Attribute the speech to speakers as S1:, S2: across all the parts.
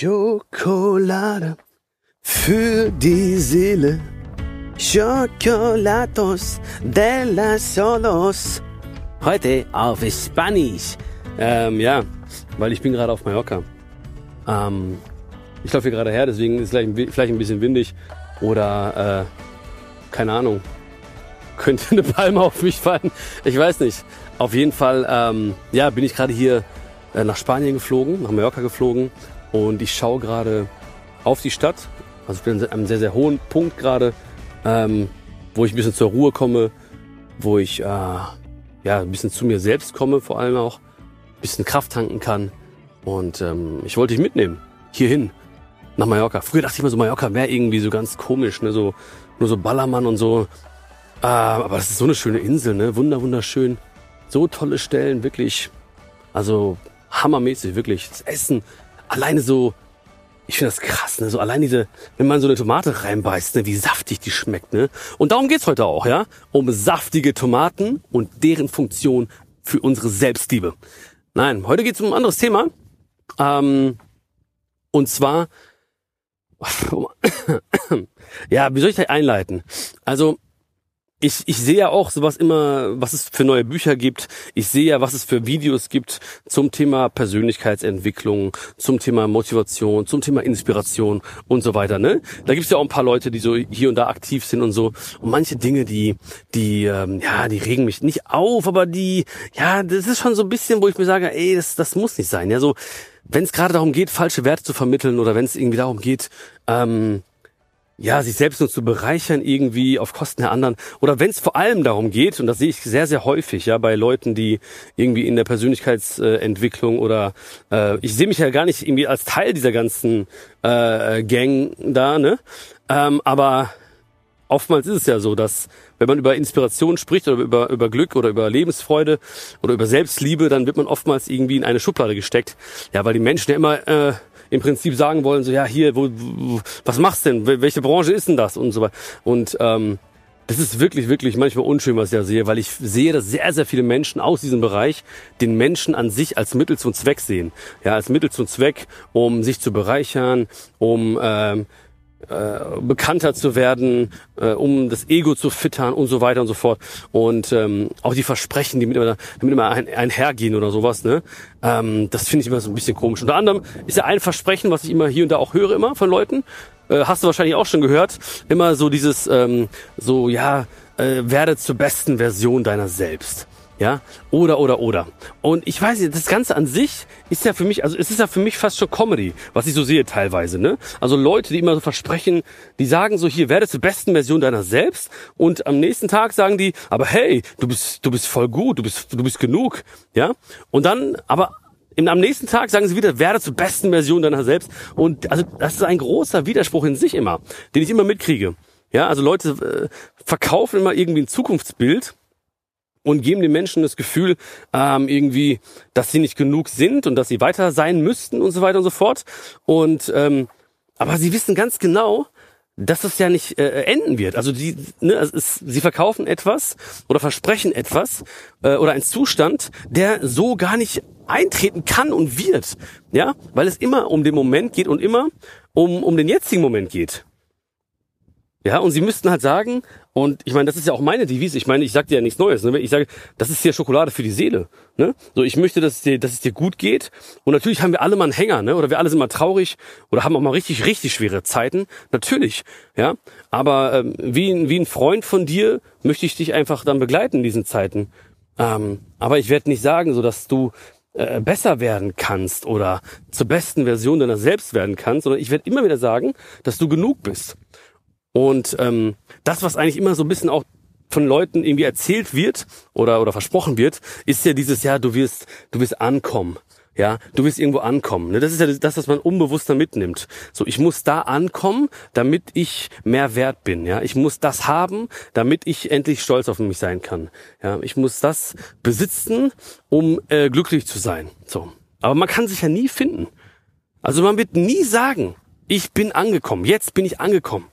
S1: Schokolade für die Seele. Chocolatos de las Solos. Heute auf Spanisch. Ähm, ja, weil ich bin gerade auf Mallorca. Ähm, ich laufe hier gerade her, deswegen ist es vielleicht, vielleicht ein bisschen windig. Oder, äh, keine Ahnung, könnte eine Palme auf mich fallen. Ich weiß nicht. Auf jeden Fall, ähm, ja, bin ich gerade hier äh, nach Spanien geflogen, nach Mallorca geflogen und ich schaue gerade auf die Stadt. Also ich bin an einem sehr, sehr hohen Punkt gerade, ähm, wo ich ein bisschen zur Ruhe komme, wo ich äh, ja ein bisschen zu mir selbst komme, vor allem auch, ein bisschen Kraft tanken kann. Und ähm, ich wollte dich mitnehmen, hierhin, nach Mallorca. Früher dachte ich immer so, Mallorca wäre irgendwie so ganz komisch, ne? so, nur so Ballermann und so. Äh, aber das ist so eine schöne Insel, ne? Wunder, wunderschön. So tolle Stellen, wirklich. Also hammermäßig, wirklich. Das Essen, alleine so, ich finde das krass, ne? So allein diese, wenn man so eine Tomate reinbeißt, ne, wie saftig die schmeckt, ne? Und darum geht's heute auch, ja? Um saftige Tomaten und deren Funktion für unsere Selbstliebe. Nein, heute geht's um ein anderes Thema. Ähm, und zwar, ja, wie soll ich das einleiten? Also, ich, ich sehe ja auch sowas immer, was es für neue Bücher gibt. Ich sehe ja, was es für Videos gibt zum Thema Persönlichkeitsentwicklung, zum Thema Motivation, zum Thema Inspiration und so weiter. Ne? Da gibt's ja auch ein paar Leute, die so hier und da aktiv sind und so. Und manche Dinge, die, die, ähm, ja, die regen mich nicht auf, aber die, ja, das ist schon so ein bisschen, wo ich mir sage, ey, das, das muss nicht sein. Ja, so, wenn es gerade darum geht, falsche Werte zu vermitteln oder wenn es irgendwie darum geht, ähm, ja, sich selbst nur zu bereichern irgendwie auf Kosten der anderen. Oder wenn es vor allem darum geht, und das sehe ich sehr, sehr häufig, ja, bei Leuten, die irgendwie in der Persönlichkeitsentwicklung oder äh, ich sehe mich ja gar nicht irgendwie als Teil dieser ganzen äh, Gang da, ne? Ähm, aber oftmals ist es ja so, dass wenn man über Inspiration spricht oder über, über Glück oder über Lebensfreude oder über Selbstliebe, dann wird man oftmals irgendwie in eine Schublade gesteckt. Ja, weil die Menschen ja immer äh, im Prinzip sagen wollen, so ja, hier, wo, wo, was machst denn? Welche Branche ist denn das? Und so weiter. Und ähm, das ist wirklich, wirklich manchmal unschön, was ich da sehe, weil ich sehe, dass sehr, sehr viele Menschen aus diesem Bereich den Menschen an sich als Mittel zum Zweck sehen. Ja, als Mittel zum Zweck, um sich zu bereichern, um ähm, äh, bekannter zu werden, äh, um das Ego zu füttern und so weiter und so fort. Und ähm, auch die Versprechen, die mit immer, damit immer ein, einhergehen oder sowas, ne? Ähm, das finde ich immer so ein bisschen komisch. Unter anderem ist ja ein Versprechen, was ich immer hier und da auch höre, immer von Leuten, äh, hast du wahrscheinlich auch schon gehört, immer so dieses, ähm, so, ja, äh, werde zur besten Version deiner selbst. Ja, oder, oder, oder. Und ich weiß nicht, das Ganze an sich ist ja für mich, also es ist ja für mich fast schon Comedy, was ich so sehe teilweise, ne? Also Leute, die immer so versprechen, die sagen so, hier, werde zur besten Version deiner selbst und am nächsten Tag sagen die, aber hey, du bist, du bist voll gut, du bist, du bist genug, ja? Und dann, aber am nächsten Tag sagen sie wieder, werde zur besten Version deiner selbst. Und also das ist ein großer Widerspruch in sich immer, den ich immer mitkriege. Ja, also Leute äh, verkaufen immer irgendwie ein Zukunftsbild und geben den Menschen das Gefühl, ähm, irgendwie, dass sie nicht genug sind und dass sie weiter sein müssten und so weiter und so fort. Und ähm, aber sie wissen ganz genau, dass das ja nicht äh, enden wird. Also die, ne, es ist, sie verkaufen etwas oder versprechen etwas äh, oder einen Zustand, der so gar nicht eintreten kann und wird, ja, weil es immer um den Moment geht und immer um um den jetzigen Moment geht. Ja, und sie müssten halt sagen, und ich meine, das ist ja auch meine Devise. Ich meine, ich sage dir ja nichts Neues. Ne? Ich sage, das ist hier Schokolade für die Seele. Ne? So, ich möchte, dass es, dir, dass es dir gut geht. Und natürlich haben wir alle mal einen Hänger, ne? Oder wir alle sind mal traurig oder haben auch mal richtig, richtig schwere Zeiten. Natürlich, ja. Aber ähm, wie, wie ein Freund von dir möchte ich dich einfach dann begleiten in diesen Zeiten. Ähm, aber ich werde nicht sagen, so dass du äh, besser werden kannst oder zur besten Version deiner selbst werden kannst, sondern ich werde immer wieder sagen, dass du genug bist. Und ähm, das, was eigentlich immer so ein bisschen auch von Leuten irgendwie erzählt wird oder oder versprochen wird, ist ja dieses ja, du wirst du wirst ankommen. Ja, du wirst irgendwo ankommen. Ne? Das ist ja das, was man unbewusster mitnimmt. So, ich muss da ankommen, damit ich mehr wert bin. Ja, ich muss das haben, damit ich endlich stolz auf mich sein kann. Ja, ich muss das besitzen, um äh, glücklich zu sein. So, aber man kann sich ja nie finden. Also man wird nie sagen, ich bin angekommen. Jetzt bin ich angekommen.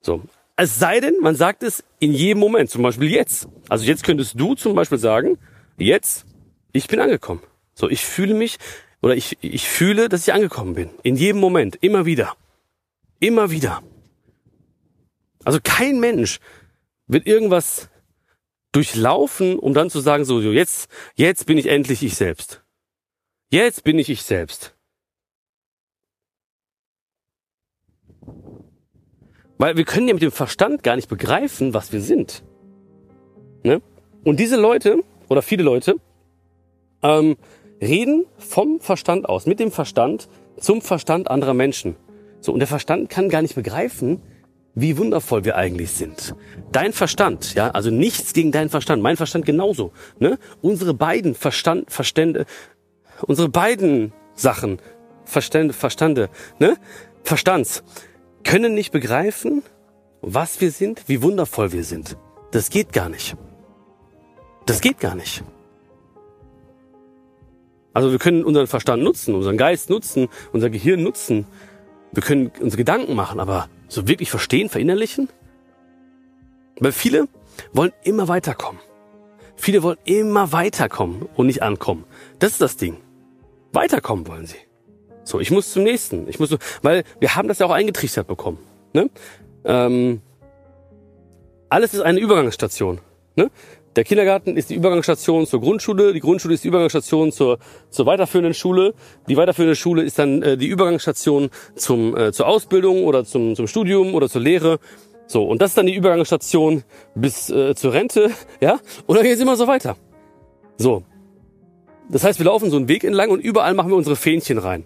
S1: So. Es sei denn, man sagt es in jedem Moment, zum Beispiel jetzt. Also jetzt könntest du zum Beispiel sagen, jetzt, ich bin angekommen. So, ich fühle mich oder ich, ich fühle, dass ich angekommen bin. In jedem Moment, immer wieder. Immer wieder. Also kein Mensch wird irgendwas durchlaufen, um dann zu sagen, so, so jetzt, jetzt bin ich endlich ich selbst. Jetzt bin ich ich selbst. Weil wir können ja mit dem Verstand gar nicht begreifen, was wir sind. Ne? Und diese Leute, oder viele Leute, ähm, reden vom Verstand aus, mit dem Verstand zum Verstand anderer Menschen. So, und der Verstand kann gar nicht begreifen, wie wundervoll wir eigentlich sind. Dein Verstand, ja, also nichts gegen deinen Verstand, mein Verstand genauso, ne? Unsere beiden Verstand, Verstände, unsere beiden Sachen, Verstände, Verstande, ne? Verstands, können nicht begreifen, was wir sind, wie wundervoll wir sind. Das geht gar nicht. Das geht gar nicht. Also wir können unseren Verstand nutzen, unseren Geist nutzen, unser Gehirn nutzen. Wir können uns Gedanken machen, aber so wirklich verstehen, verinnerlichen? Weil viele wollen immer weiterkommen. Viele wollen immer weiterkommen und nicht ankommen. Das ist das Ding. Weiterkommen wollen sie. So, ich muss zum nächsten. Ich muss, weil wir haben das ja auch eingetrichtert bekommen. Ne? Ähm, alles ist eine Übergangsstation. Ne? Der Kindergarten ist die Übergangsstation zur Grundschule, die Grundschule ist die Übergangsstation zur, zur weiterführenden Schule, die weiterführende Schule ist dann äh, die Übergangsstation zum, äh, zur Ausbildung oder zum, zum Studium oder zur Lehre. So, und das ist dann die Übergangsstation bis äh, zur Rente, ja, und dann geht es immer so weiter. So. Das heißt, wir laufen so einen Weg entlang und überall machen wir unsere Fähnchen rein.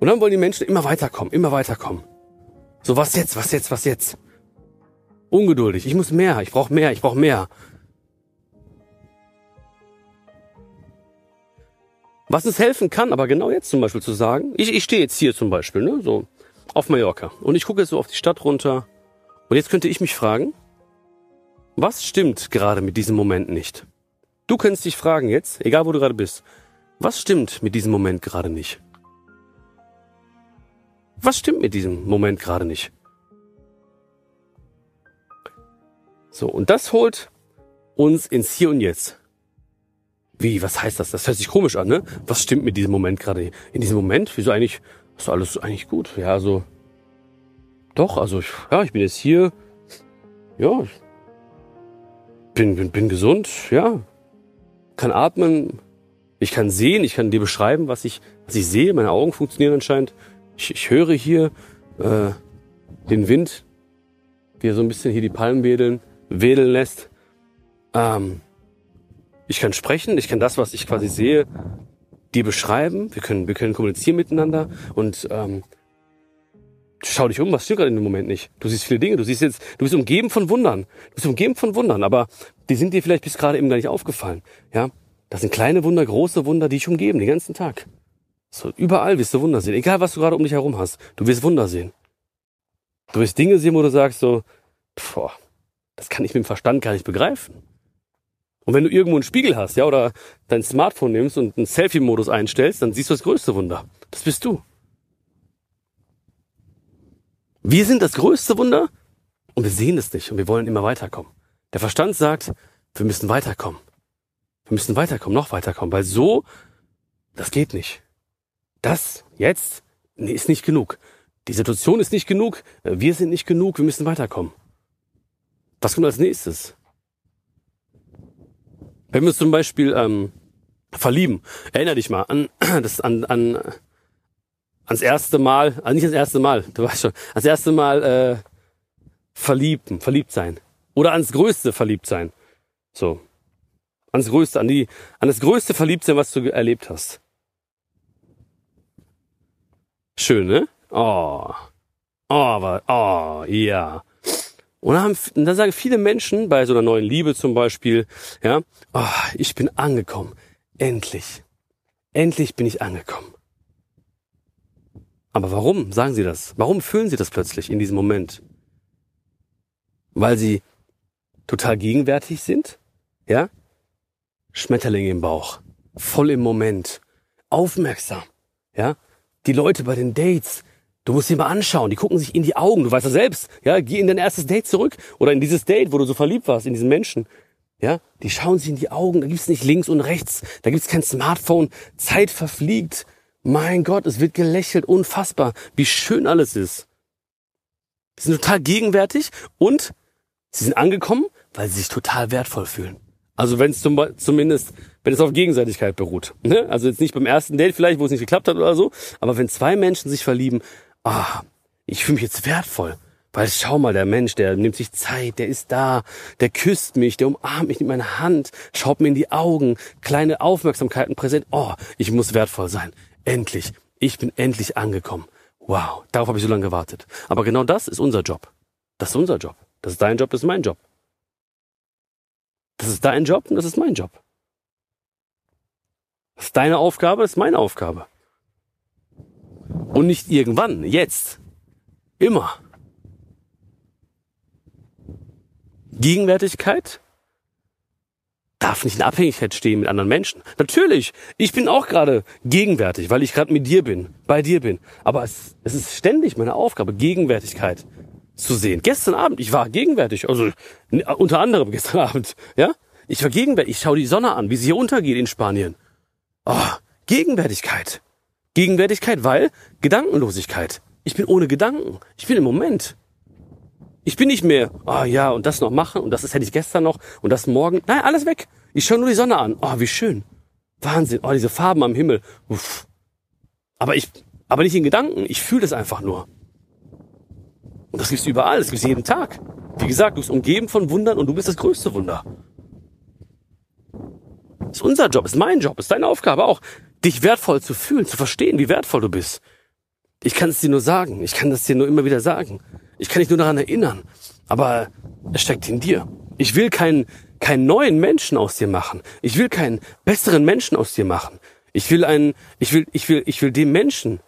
S1: Und dann wollen die Menschen immer weiterkommen, immer weiterkommen. So, was jetzt, was jetzt, was jetzt? Ungeduldig. Ich muss mehr, ich brauche mehr, ich brauche mehr. Was uns helfen kann, aber genau jetzt zum Beispiel zu sagen, ich, ich stehe jetzt hier zum Beispiel, ne, so auf Mallorca und ich gucke jetzt so auf die Stadt runter und jetzt könnte ich mich fragen, was stimmt gerade mit diesem Moment nicht? Du könntest dich fragen jetzt, egal wo du gerade bist, was stimmt mit diesem Moment gerade nicht? Was stimmt mit diesem Moment gerade nicht? So, und das holt uns ins Hier und Jetzt. Wie, was heißt das? Das hört sich komisch an, ne? Was stimmt mit diesem Moment gerade? In diesem Moment? Wieso eigentlich? Ist alles eigentlich gut? Ja, also. Doch, also, ich, ja, ich bin jetzt hier. Ja, bin, bin, bin gesund, ja. Kann atmen. Ich kann sehen, ich kann dir beschreiben, was ich, was ich sehe. Meine Augen funktionieren anscheinend. Ich, ich höre hier äh, den Wind, wie er so ein bisschen hier die Palmen wedeln wedeln lässt. Ähm, ich kann sprechen, ich kann das, was ich quasi sehe, dir beschreiben. Wir können, wir können kommunizieren miteinander und ähm, schau dich um, was stimmt gerade in dem Moment nicht. Du siehst viele Dinge, du siehst jetzt, du bist umgeben von Wundern. Du bist umgeben von Wundern, aber die sind dir vielleicht bis gerade eben gar nicht aufgefallen. Ja, das sind kleine Wunder, große Wunder, die dich umgeben, den ganzen Tag. So, überall wirst du Wunder sehen. Egal, was du gerade um dich herum hast. Du wirst Wunder sehen. Du wirst Dinge sehen, wo du sagst so, boah, das kann ich mit dem Verstand gar nicht begreifen. Und wenn du irgendwo einen Spiegel hast, ja, oder dein Smartphone nimmst und einen Selfie-Modus einstellst, dann siehst du das größte Wunder. Das bist du. Wir sind das größte Wunder und wir sehen es nicht und wir wollen immer weiterkommen. Der Verstand sagt, wir müssen weiterkommen. Wir müssen weiterkommen, noch weiterkommen, weil so, das geht nicht. Das jetzt nee, ist nicht genug. Die Situation ist nicht genug, wir sind nicht genug, wir müssen weiterkommen. Was kommt als nächstes? Wenn wir uns zum Beispiel ähm, verlieben, erinner dich mal an das an, an ans erste Mal, also nicht ans erste Mal, du weißt schon, ans erste Mal äh, verlieben, verliebt sein oder ans größte verliebt sein, so ans größte, an die, an das größte Verliebtsein, was du erlebt hast. Schön, ne? Oh, oh, aber, oh, ja. Und dann, haben, dann sagen viele Menschen bei so einer neuen Liebe zum Beispiel, ja, oh, ich bin angekommen. Endlich. Endlich bin ich angekommen. Aber warum sagen sie das? Warum fühlen sie das plötzlich in diesem Moment? Weil sie total gegenwärtig sind? Ja? Schmetterlinge im Bauch. Voll im Moment. Aufmerksam. Ja? Die Leute bei den Dates, Du musst sie mal anschauen, die gucken sich in die Augen, du weißt ja selbst, ja, geh in dein erstes Date zurück oder in dieses Date, wo du so verliebt warst, in diesen Menschen. Ja, die schauen sich in die Augen, da gibt's nicht links und rechts, da gibt's kein Smartphone, Zeit verfliegt. Mein Gott, es wird gelächelt, unfassbar, wie schön alles ist. Sie sind total gegenwärtig und sie sind angekommen, weil sie sich total wertvoll fühlen. Also wenn es zum, zumindest, wenn es auf Gegenseitigkeit beruht. Ne? Also jetzt nicht beim ersten Date vielleicht, wo es nicht geklappt hat oder so, aber wenn zwei Menschen sich verlieben, ah, ich fühle mich jetzt wertvoll. Weil schau mal, der Mensch, der nimmt sich Zeit, der ist da, der küsst mich, der umarmt mich mit meiner Hand, schaut mir in die Augen, kleine Aufmerksamkeiten präsent. Oh, ich muss wertvoll sein. Endlich. Ich bin endlich angekommen. Wow, darauf habe ich so lange gewartet. Aber genau das ist unser Job. Das ist unser Job. Das ist dein Job, das ist mein Job. Das ist dein Job und das ist mein Job. Das ist deine Aufgabe, das ist meine Aufgabe. Und nicht irgendwann, jetzt. Immer. Gegenwärtigkeit darf nicht in Abhängigkeit stehen mit anderen Menschen. Natürlich, ich bin auch gerade gegenwärtig, weil ich gerade mit dir bin, bei dir bin. Aber es, es ist ständig meine Aufgabe, Gegenwärtigkeit zu sehen. Gestern Abend, ich war gegenwärtig, also unter anderem gestern Abend, ja? Ich war gegenwärtig, ich schaue die Sonne an, wie sie hier untergeht in Spanien. Oh, Gegenwärtigkeit. Gegenwärtigkeit, weil Gedankenlosigkeit. Ich bin ohne Gedanken. Ich bin im Moment. Ich bin nicht mehr, ah oh, ja, und das noch machen und das ist, hätte ich gestern noch und das morgen. Nein, alles weg. Ich schaue nur die Sonne an. Oh, wie schön. Wahnsinn. Oh, diese Farben am Himmel. Uff. Aber ich, aber nicht in Gedanken. Ich fühle es einfach nur. Und das gibt's überall. Das gibt's jeden Tag. Wie gesagt, du bist umgeben von Wundern und du bist das größte Wunder. Das ist unser Job, ist mein Job, ist deine Aufgabe auch, dich wertvoll zu fühlen, zu verstehen, wie wertvoll du bist. Ich kann es dir nur sagen. Ich kann das dir nur immer wieder sagen. Ich kann dich nur daran erinnern. Aber es steckt in dir. Ich will keinen, keinen neuen Menschen aus dir machen. Ich will keinen besseren Menschen aus dir machen. Ich will einen, ich will, ich will, ich will den Menschen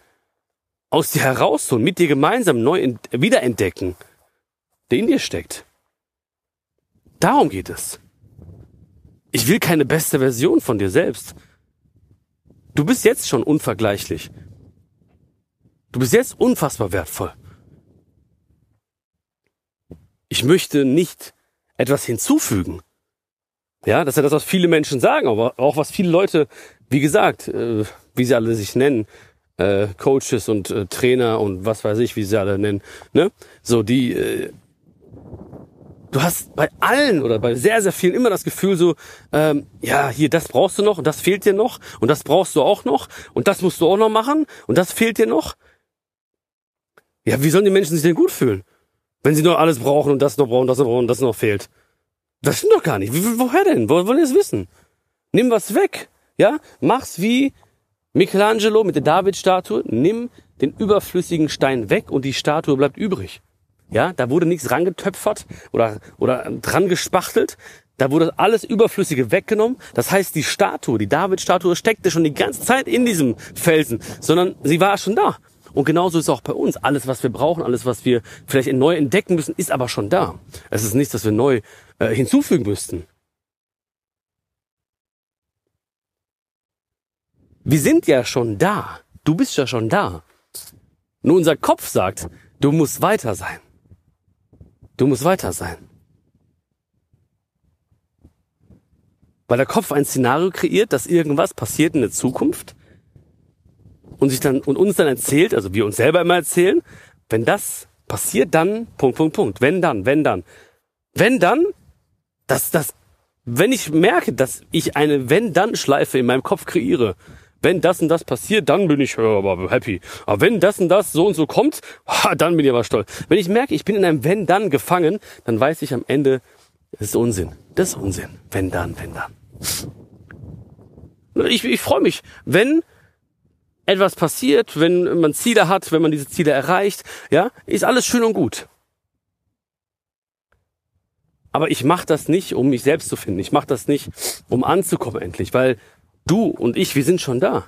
S1: aus dir herausholen, mit dir gemeinsam neu wiederentdecken, der in dir steckt. Darum geht es. Ich will keine beste Version von dir selbst. Du bist jetzt schon unvergleichlich. Du bist jetzt unfassbar wertvoll. Ich möchte nicht etwas hinzufügen. Ja, das ist ja das, was viele Menschen sagen, aber auch was viele Leute, wie gesagt, äh, wie sie alle sich nennen, äh, Coaches und äh, Trainer und was weiß ich, wie sie alle nennen, ne? So, die, äh, du hast bei allen oder bei sehr, sehr vielen immer das Gefühl so, ähm, ja, hier, das brauchst du noch und das fehlt dir noch und das brauchst du auch noch und das musst du auch noch machen und das fehlt dir noch. Ja, wie sollen die Menschen sich denn gut fühlen? Wenn sie nur alles brauchen und das noch brauchen, das noch brauchen, das noch fehlt. Das stimmt doch gar nicht. Woher denn? Wo wollen die es wissen? Nimm was weg. Ja? Mach's wie Michelangelo mit der David-Statue. Nimm den überflüssigen Stein weg und die Statue bleibt übrig. Ja? Da wurde nichts rangetöpfert oder, oder dran gespachtelt. Da wurde alles Überflüssige weggenommen. Das heißt, die Statue, die David-Statue steckte schon die ganze Zeit in diesem Felsen, sondern sie war schon da. Und genauso ist es auch bei uns. Alles, was wir brauchen, alles, was wir vielleicht neu entdecken müssen, ist aber schon da. Es ist nichts, das wir neu äh, hinzufügen müssten. Wir sind ja schon da. Du bist ja schon da. Nur unser Kopf sagt, du musst weiter sein. Du musst weiter sein. Weil der Kopf ein Szenario kreiert, dass irgendwas passiert in der Zukunft und sich dann und uns dann erzählt, also wir uns selber immer erzählen, wenn das passiert, dann Punkt Punkt Punkt, wenn dann, wenn dann, wenn dann, dass das, wenn ich merke, dass ich eine wenn dann Schleife in meinem Kopf kreiere, wenn das und das passiert, dann bin ich ja, aber happy. Aber wenn das und das so und so kommt, dann bin ich aber stolz. Wenn ich merke, ich bin in einem wenn dann gefangen, dann weiß ich am Ende, das ist Unsinn. Das ist Unsinn. Wenn dann, wenn dann. Ich, ich freue mich, wenn etwas passiert, wenn man Ziele hat, wenn man diese Ziele erreicht, ja, ist alles schön und gut. Aber ich mache das nicht, um mich selbst zu finden. Ich mache das nicht, um anzukommen endlich, weil du und ich, wir sind schon da.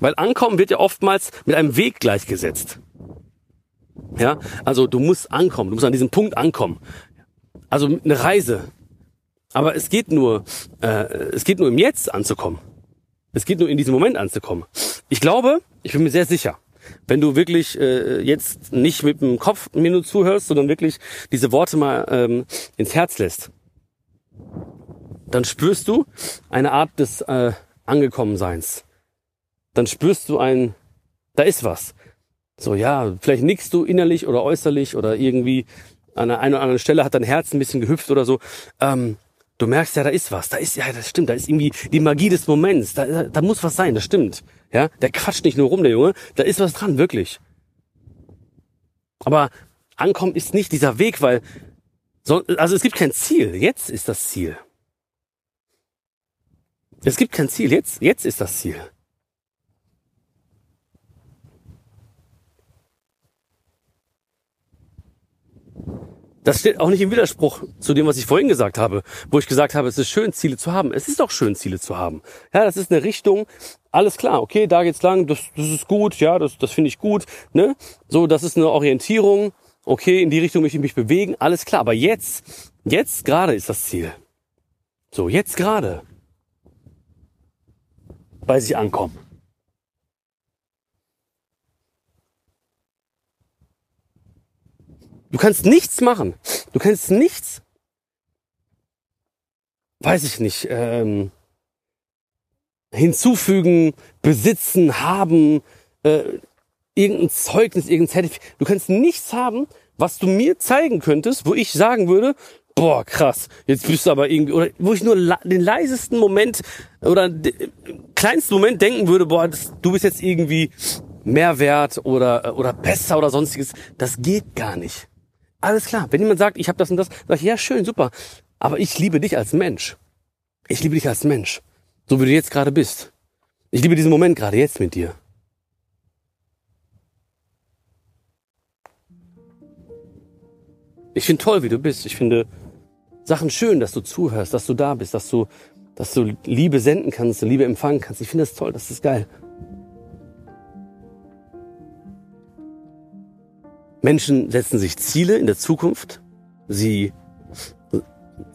S1: Weil ankommen wird ja oftmals mit einem Weg gleichgesetzt. Ja, also du musst ankommen, du musst an diesem Punkt ankommen. Also eine Reise, aber es geht nur, äh, es geht nur im Jetzt anzukommen. Es geht nur in diesem Moment anzukommen. Ich glaube, ich bin mir sehr sicher, wenn du wirklich äh, jetzt nicht mit dem Kopf mir nur zuhörst, sondern wirklich diese Worte mal ähm, ins Herz lässt, dann spürst du eine Art des äh, Angekommenseins. Dann spürst du ein, da ist was. So, ja, vielleicht nickst du innerlich oder äußerlich oder irgendwie an der einen oder anderen Stelle hat dein Herz ein bisschen gehüpft oder so. Ähm, du merkst ja, da ist was. Da ist, ja, das stimmt. Da ist irgendwie die Magie des Moments. Da, da, da muss was sein. Das stimmt. Ja, der quatscht nicht nur rum, der Junge. Da ist was dran, wirklich. Aber ankommen ist nicht dieser Weg, weil, so, also es gibt kein Ziel. Jetzt ist das Ziel. Es gibt kein Ziel. Jetzt, jetzt ist das Ziel. Das steht auch nicht im Widerspruch zu dem, was ich vorhin gesagt habe, wo ich gesagt habe, es ist schön, Ziele zu haben. Es ist auch schön, Ziele zu haben. Ja, das ist eine Richtung. Alles klar, okay, da geht's lang, das, das ist gut, ja, das, das finde ich gut. Ne? So, das ist eine Orientierung. Okay, in die Richtung möchte ich mich bewegen. Alles klar, aber jetzt, jetzt gerade ist das Ziel. So, jetzt gerade. Bei sich ankommen. Du kannst nichts machen. Du kannst nichts, weiß ich nicht, ähm, hinzufügen, besitzen, haben, äh, irgendein Zeugnis, irgendein Zertifikat. Du kannst nichts haben, was du mir zeigen könntest, wo ich sagen würde, boah, krass, jetzt bist du aber irgendwie, oder wo ich nur den leisesten Moment oder den kleinsten Moment denken würde, boah, das, du bist jetzt irgendwie mehr wert oder, oder besser oder sonstiges. Das geht gar nicht. Alles klar. Wenn jemand sagt, ich habe das und das, sag ich, ja, schön, super. Aber ich liebe dich als Mensch. Ich liebe dich als Mensch. So wie du jetzt gerade bist. Ich liebe diesen Moment gerade jetzt mit dir. Ich finde toll, wie du bist. Ich finde Sachen schön, dass du zuhörst, dass du da bist, dass du, dass du Liebe senden kannst, Liebe empfangen kannst. Ich finde das toll, das ist geil. Menschen setzen sich Ziele in der Zukunft. Sie,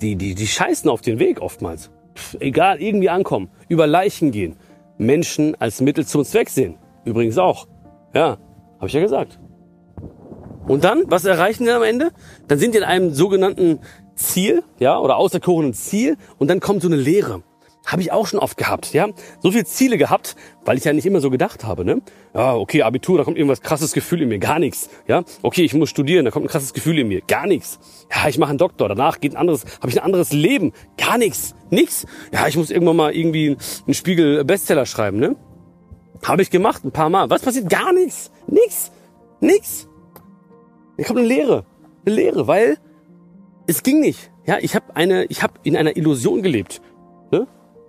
S1: die, die, die scheißen auf den Weg oftmals. Pff, egal, irgendwie ankommen. Über Leichen gehen. Menschen als Mittel zum Zweck sehen. Übrigens auch. Ja, habe ich ja gesagt. Und dann, was erreichen wir am Ende? Dann sind die in einem sogenannten Ziel, ja, oder auserkorenen Ziel, und dann kommt so eine Lehre. Habe ich auch schon oft gehabt, ja. So viele Ziele gehabt, weil ich ja nicht immer so gedacht habe, ne? Ja, okay, Abitur, da kommt irgendwas krasses Gefühl in mir, gar nichts, ja. Okay, ich muss studieren, da kommt ein krasses Gefühl in mir, gar nichts. Ja, ich mache einen Doktor, danach geht ein anderes, habe ich ein anderes Leben, gar nichts, nix. Ja, ich muss irgendwann mal irgendwie einen Spiegel Bestseller schreiben, ne? Habe ich gemacht, ein paar Mal. Was passiert? Gar nichts, nix, nix. Ich kommt eine Lehre, eine Lehre, weil es ging nicht. Ja, ich habe eine, ich habe in einer Illusion gelebt.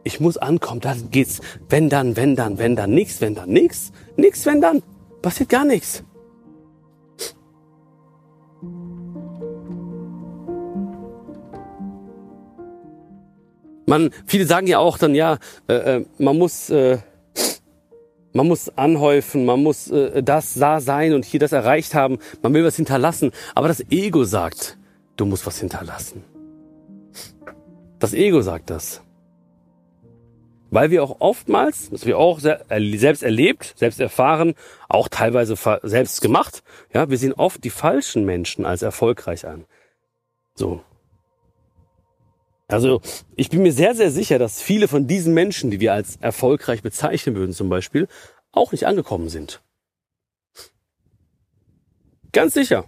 S1: Ich muss ankommen, dann geht's. Wenn dann, wenn dann, wenn dann, nix, wenn dann, nix, nix, wenn dann. Passiert gar nichts. Man, viele sagen ja auch dann, ja, äh, äh, man muss, äh, man muss anhäufen, man muss äh, das da sein und hier das erreicht haben. Man will was hinterlassen. Aber das Ego sagt, du musst was hinterlassen. Das Ego sagt das. Weil wir auch oftmals, das wir auch selbst erlebt, selbst erfahren, auch teilweise selbst gemacht, ja, wir sehen oft die falschen Menschen als erfolgreich an. So. Also, ich bin mir sehr, sehr sicher, dass viele von diesen Menschen, die wir als erfolgreich bezeichnen würden zum Beispiel, auch nicht angekommen sind. Ganz sicher.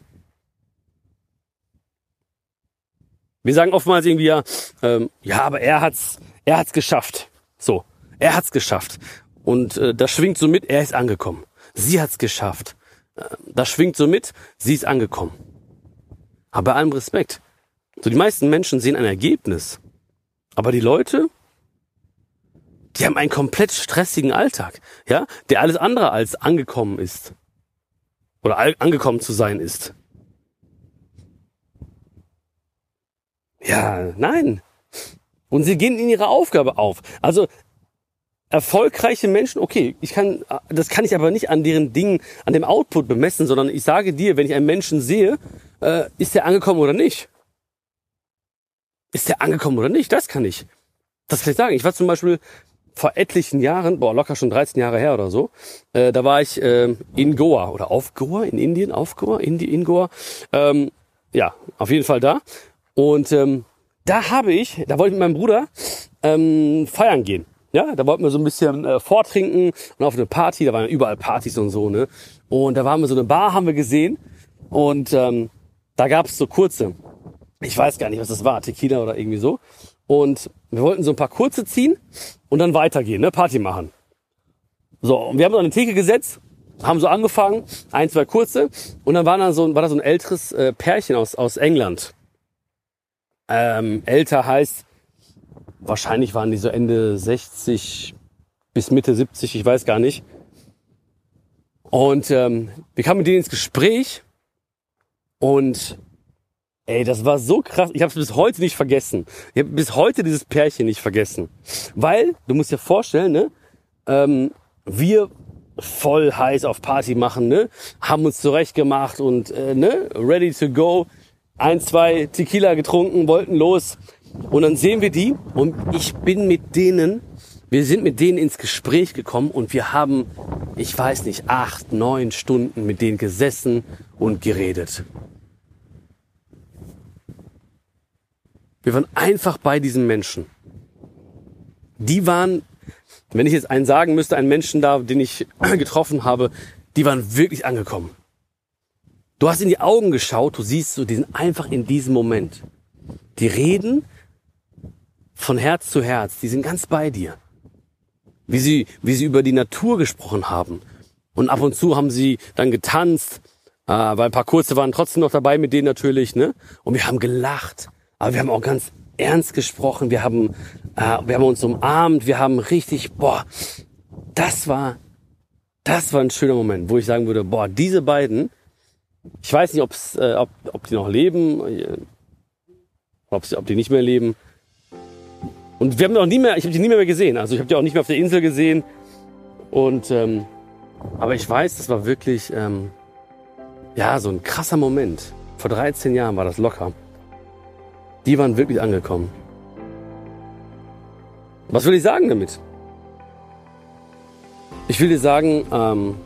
S1: Wir sagen oftmals irgendwie ja, ähm, ja, aber er hat's, er hat's geschafft. So, er hat's geschafft. Und äh, das schwingt so mit, er ist angekommen. Sie hat's geschafft. Äh, das schwingt so mit, sie ist angekommen. Aber bei allem Respekt. So, die meisten Menschen sehen ein Ergebnis. Aber die Leute, die haben einen komplett stressigen Alltag, ja, der alles andere als angekommen ist. Oder angekommen zu sein ist. Ja, nein. Und sie gehen in ihre Aufgabe auf. Also erfolgreiche Menschen, okay, ich kann, das kann ich aber nicht an deren Dingen, an dem Output bemessen, sondern ich sage dir, wenn ich einen Menschen sehe, äh, ist der angekommen oder nicht? Ist der angekommen oder nicht? Das kann ich. Das kann ich sagen. Ich war zum Beispiel vor etlichen Jahren, boah, locker schon 13 Jahre her oder so, äh, da war ich äh, in Goa oder auf Goa, in Indien, auf Goa, in, in Goa. Ähm, ja, auf jeden Fall da. Und ähm, da habe ich, da wollte ich mit meinem Bruder ähm, feiern gehen. Ja, da wollten wir so ein bisschen äh, vortrinken und auf eine Party, da waren überall Partys und so, ne? Und da waren wir so eine Bar, haben wir gesehen. Und ähm, da gab es so kurze, ich weiß gar nicht, was das war, Tequila oder irgendwie so. Und wir wollten so ein paar kurze ziehen und dann weitergehen, ne? Party machen. So, und wir haben an eine Theke gesetzt, haben so angefangen, ein, zwei kurze, und dann war da so, war da so ein älteres äh, Pärchen aus, aus England. Ähm, älter heißt, wahrscheinlich waren die so Ende 60 bis Mitte 70, ich weiß gar nicht. Und ähm, wir kamen mit denen ins Gespräch und ey, das war so krass. Ich habe es bis heute nicht vergessen. Ich habe bis heute dieses Pärchen nicht vergessen, weil du musst dir vorstellen, ne, ähm, wir voll heiß auf Party machen, ne, haben uns zurechtgemacht und äh, ne, ready to go. Ein, zwei Tequila getrunken, wollten los. Und dann sehen wir die und ich bin mit denen, wir sind mit denen ins Gespräch gekommen und wir haben, ich weiß nicht, acht, neun Stunden mit denen gesessen und geredet. Wir waren einfach bei diesen Menschen. Die waren, wenn ich jetzt einen sagen müsste, einen Menschen da, den ich getroffen habe, die waren wirklich angekommen. Du hast in die Augen geschaut, du siehst so, die sind einfach in diesem Moment. Die reden von Herz zu Herz, die sind ganz bei dir. Wie sie, wie sie über die Natur gesprochen haben. Und ab und zu haben sie dann getanzt, äh, weil ein paar kurze waren trotzdem noch dabei mit denen natürlich, ne? Und wir haben gelacht. Aber wir haben auch ganz ernst gesprochen. Wir haben, äh, wir haben uns umarmt. Wir haben richtig, boah, das war, das war ein schöner Moment, wo ich sagen würde, boah, diese beiden, ich weiß nicht, ob's, äh, ob, ob die noch leben, äh, ob, ob die nicht mehr leben. Und wir haben noch nie mehr, ich habe die nie mehr gesehen. Also ich habe die auch nicht mehr auf der Insel gesehen. Und ähm, aber ich weiß, das war wirklich ähm, ja so ein krasser Moment. Vor 13 Jahren war das locker. Die waren wirklich angekommen. Was will ich sagen damit? Ich will dir sagen, ähm,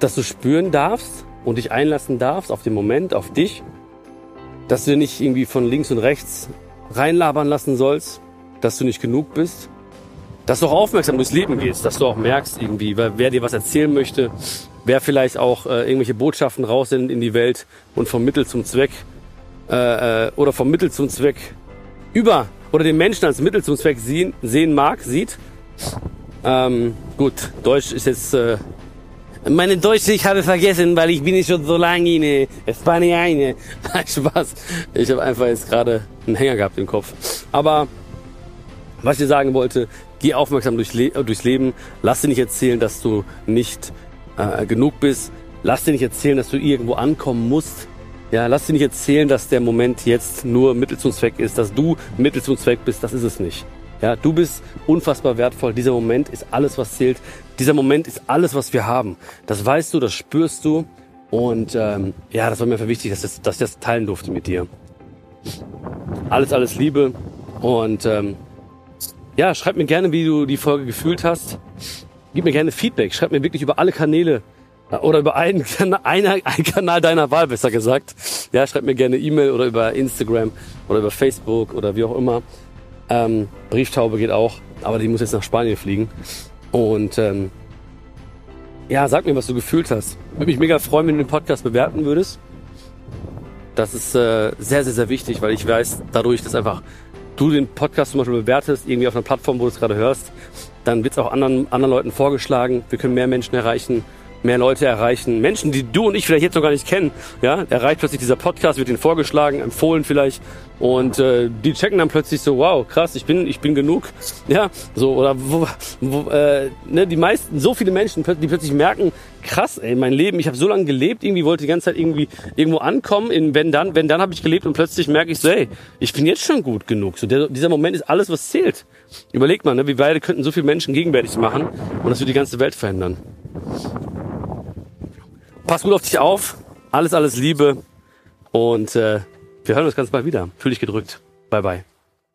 S1: dass du spüren darfst und dich einlassen darfst auf den Moment, auf dich, dass du nicht irgendwie von links und rechts reinlabern lassen sollst, dass du nicht genug bist, dass du auch aufmerksam durchs Leben gehst, dass du auch merkst irgendwie, wer dir was erzählen möchte, wer vielleicht auch äh, irgendwelche Botschaften raus in, in die Welt und vom Mittel zum Zweck äh, äh, oder vom Mittel zum Zweck über oder den Menschen als Mittel zum Zweck sehen, sehen mag, sieht. Ähm, gut, Deutsch ist jetzt äh, meine Deutsche, ich habe vergessen, weil ich bin schon so lange in Spanien. Spaß. Ich habe einfach jetzt gerade einen Hänger gehabt im Kopf. Aber was ich sagen wollte, geh aufmerksam durch Le durchs Leben. Lass dir nicht erzählen, dass du nicht äh, genug bist. Lass dir nicht erzählen, dass du irgendwo ankommen musst. Ja, lass dir nicht erzählen, dass der Moment jetzt nur Mittel zum Zweck ist, dass du Mittel zum Zweck bist. Das ist es nicht. Ja, du bist unfassbar wertvoll. Dieser Moment ist alles, was zählt. Dieser Moment ist alles, was wir haben. Das weißt du, das spürst du. Und ähm, ja, das war mir einfach wichtig, dass, das, dass ich das teilen durfte mit dir. Alles, alles Liebe. Und ähm, ja, schreib mir gerne, wie du die Folge gefühlt hast. Gib mir gerne Feedback. Schreib mir wirklich über alle Kanäle äh, oder über einen, einer, einen Kanal deiner Wahl, besser gesagt. Ja, schreib mir gerne E-Mail oder über Instagram oder über Facebook oder wie auch immer. Ähm, Brieftaube geht auch, aber die muss jetzt nach Spanien fliegen. Und ähm, ja, sag mir, was du gefühlt hast. Würde mich mega freuen, wenn du den Podcast bewerten würdest. Das ist äh, sehr, sehr, sehr wichtig, weil ich weiß, dadurch, dass einfach du den Podcast zum Beispiel bewertest, irgendwie auf einer Plattform, wo du es gerade hörst, dann wird es auch anderen, anderen Leuten vorgeschlagen. Wir können mehr Menschen erreichen mehr Leute erreichen. Menschen, die du und ich vielleicht jetzt noch gar nicht kennen, ja, erreicht plötzlich dieser Podcast, wird ihnen vorgeschlagen, empfohlen vielleicht und äh, die checken dann plötzlich so, wow, krass, ich bin, ich bin genug, ja, so oder wo, wo, äh, ne, die meisten, so viele Menschen, die plötzlich merken, krass, ey, mein Leben, ich habe so lange gelebt, irgendwie wollte die ganze Zeit irgendwie irgendwo ankommen, in wenn dann, wenn dann habe ich gelebt und plötzlich merke ich so, ey, ich bin jetzt schon gut genug. So der, dieser Moment ist alles, was zählt. Überleg mal, ne, wir beide könnten so viele Menschen gegenwärtig machen und das würde die ganze Welt verändern. Pass gut auf dich auf. Alles, alles Liebe. Und äh, wir hören uns ganz bald wieder. Fühl dich gedrückt. Bye, bye.